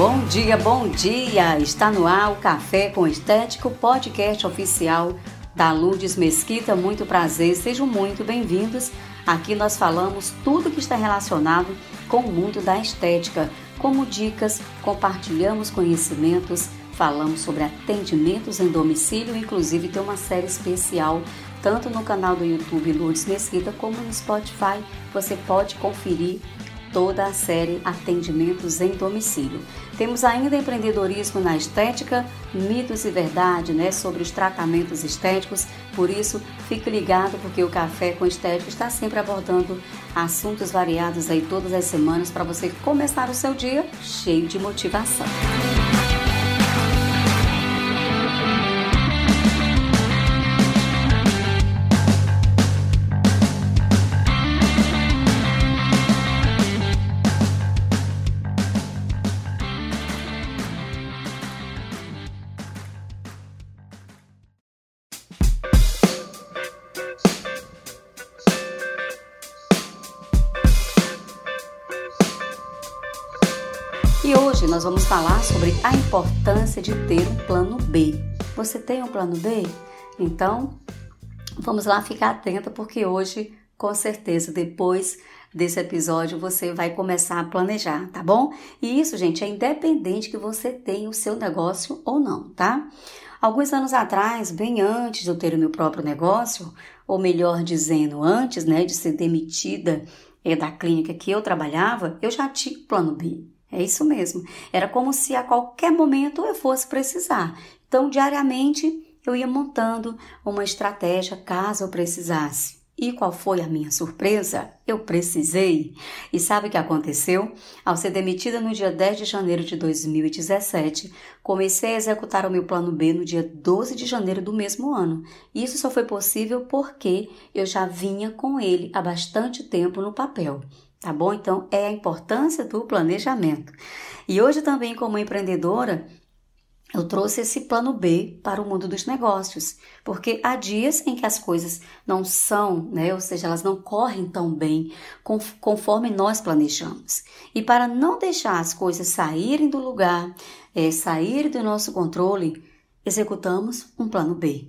Bom dia, bom dia! Está no ar o Café com Estético, podcast oficial da Lourdes Mesquita. Muito prazer, sejam muito bem-vindos. Aqui nós falamos tudo que está relacionado com o mundo da estética, como dicas, compartilhamos conhecimentos, falamos sobre atendimentos em domicílio, inclusive tem uma série especial tanto no canal do YouTube Lourdes Mesquita como no Spotify. Você pode conferir toda a série Atendimentos em Domicílio. Temos ainda empreendedorismo na estética, mitos e verdade, né, sobre os tratamentos estéticos. Por isso, fique ligado porque o Café com Estética está sempre abordando assuntos variados aí todas as semanas para você começar o seu dia cheio de motivação. Hoje nós vamos falar sobre a importância de ter um plano B. Você tem um plano B? Então, vamos lá ficar atenta porque hoje, com certeza, depois desse episódio, você vai começar a planejar, tá bom? E isso, gente, é independente que você tenha o seu negócio ou não, tá? Alguns anos atrás, bem antes de eu ter o meu próprio negócio, ou melhor dizendo, antes né, de ser demitida é, da clínica que eu trabalhava, eu já tinha plano B. É isso mesmo. Era como se a qualquer momento eu fosse precisar. Então, diariamente, eu ia montando uma estratégia caso eu precisasse. E qual foi a minha surpresa? Eu precisei. E sabe o que aconteceu? Ao ser demitida no dia 10 de janeiro de 2017, comecei a executar o meu plano B no dia 12 de janeiro do mesmo ano. Isso só foi possível porque eu já vinha com ele há bastante tempo no papel tá bom? Então, é a importância do planejamento. E hoje também, como empreendedora, eu trouxe esse plano B para o mundo dos negócios, porque há dias em que as coisas não são, né, ou seja, elas não correm tão bem conforme nós planejamos. E para não deixar as coisas saírem do lugar, é, saírem do nosso controle, executamos um plano B.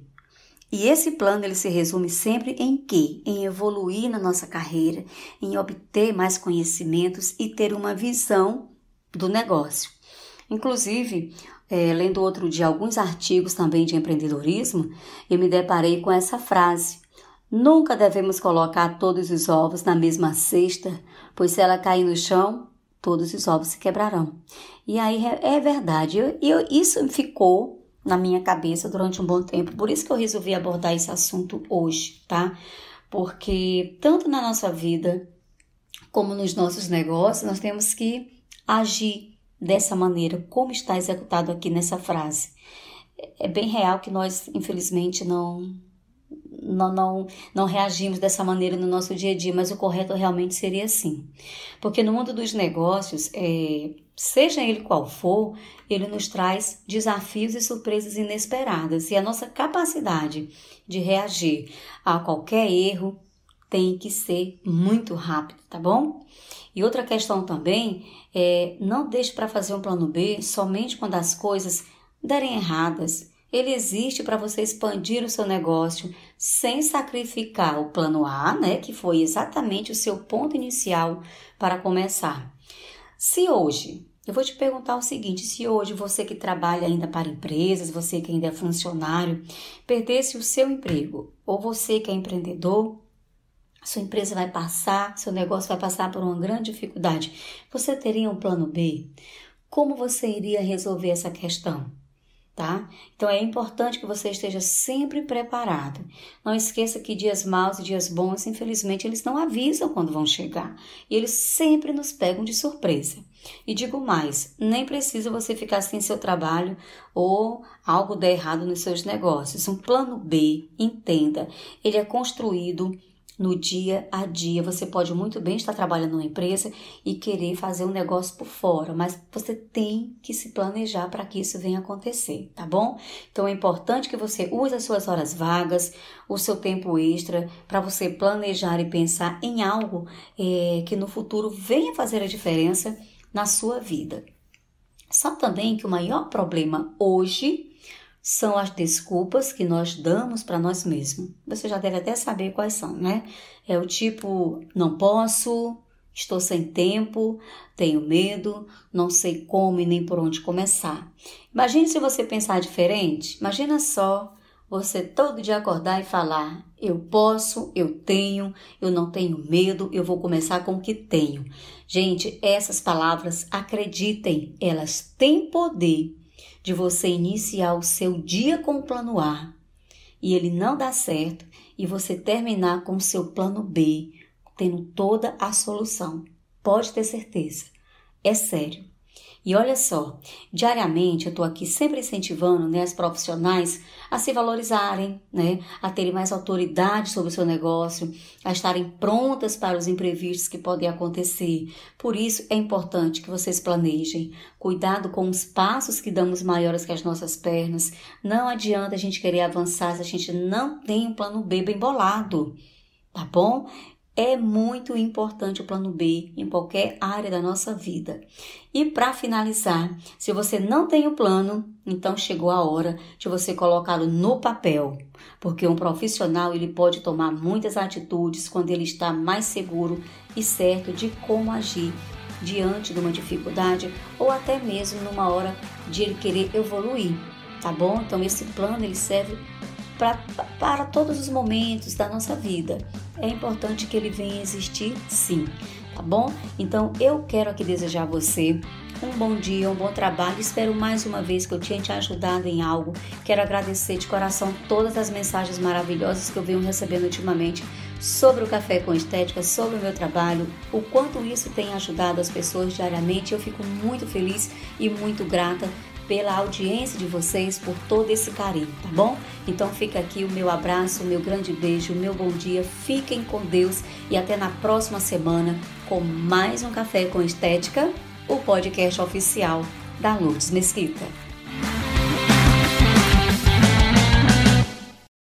E esse plano ele se resume sempre em quê? Em evoluir na nossa carreira, em obter mais conhecimentos e ter uma visão do negócio. Inclusive, é, lendo outro dia alguns artigos também de empreendedorismo, eu me deparei com essa frase: Nunca devemos colocar todos os ovos na mesma cesta, pois se ela cair no chão, todos os ovos se quebrarão. E aí é, é verdade, eu, eu, isso ficou na minha cabeça durante um bom tempo. Por isso que eu resolvi abordar esse assunto hoje, tá? Porque tanto na nossa vida como nos nossos negócios, nós temos que agir dessa maneira, como está executado aqui nessa frase. É bem real que nós, infelizmente, não não, não, não reagimos dessa maneira no nosso dia a dia, mas o correto realmente seria assim. Porque no mundo dos negócios, é, seja ele qual for, ele nos traz desafios e surpresas inesperadas. E a nossa capacidade de reagir a qualquer erro tem que ser muito rápido, tá bom? E outra questão também é não deixe para fazer um plano B somente quando as coisas derem erradas ele existe para você expandir o seu negócio sem sacrificar o plano A, né, que foi exatamente o seu ponto inicial para começar. Se hoje, eu vou te perguntar o seguinte, se hoje você que trabalha ainda para empresas, você que ainda é funcionário, perdesse o seu emprego, ou você que é empreendedor, sua empresa vai passar, seu negócio vai passar por uma grande dificuldade, você teria um plano B? Como você iria resolver essa questão? Tá? Então é importante que você esteja sempre preparado. Não esqueça que dias maus e dias bons, infelizmente, eles não avisam quando vão chegar e eles sempre nos pegam de surpresa. E digo mais, nem precisa você ficar sem seu trabalho ou algo der errado nos seus negócios. Um plano B, entenda, ele é construído no dia a dia. Você pode muito bem estar trabalhando numa empresa e querer fazer um negócio por fora, mas você tem que se planejar para que isso venha acontecer, tá bom? Então é importante que você use as suas horas vagas, o seu tempo extra, para você planejar e pensar em algo é, que no futuro venha fazer a diferença na sua vida. Sabe também que o maior problema hoje são as desculpas que nós damos para nós mesmos. Você já deve até saber quais são, né? É o tipo, não posso, estou sem tempo, tenho medo, não sei como e nem por onde começar. Imagine se você pensar diferente. Imagina só você todo dia acordar e falar: eu posso, eu tenho, eu não tenho medo, eu vou começar com o que tenho. Gente, essas palavras, acreditem, elas têm poder de você iniciar o seu dia com o plano A e ele não dá certo e você terminar com o seu plano B, tendo toda a solução. Pode ter certeza. É sério. E olha só, diariamente eu estou aqui sempre incentivando né, as profissionais a se valorizarem, né, a terem mais autoridade sobre o seu negócio, a estarem prontas para os imprevistos que podem acontecer. Por isso é importante que vocês planejem. Cuidado com os passos que damos maiores que as nossas pernas. Não adianta a gente querer avançar se a gente não tem um plano B bem bolado. Tá bom? É muito importante o plano B em qualquer área da nossa vida. E para finalizar, se você não tem o plano, então chegou a hora de você colocá-lo no papel, porque um profissional ele pode tomar muitas atitudes quando ele está mais seguro e certo de como agir diante de uma dificuldade ou até mesmo numa hora de ele querer evoluir, tá bom? Então esse plano ele serve pra, para todos os momentos da nossa vida. É importante que ele venha existir, sim, tá bom? Então eu quero aqui desejar a você um bom dia, um bom trabalho. Espero mais uma vez que eu tenha te ajudado em algo. Quero agradecer de coração todas as mensagens maravilhosas que eu venho recebendo ultimamente sobre o café com estética, sobre o meu trabalho, o quanto isso tem ajudado as pessoas diariamente. Eu fico muito feliz e muito grata pela audiência de vocês, por todo esse carinho, tá bom? Então fica aqui o meu abraço, o meu grande beijo, o meu bom dia. Fiquem com Deus e até na próxima semana com mais um Café com Estética, o podcast oficial da Lourdes Mesquita.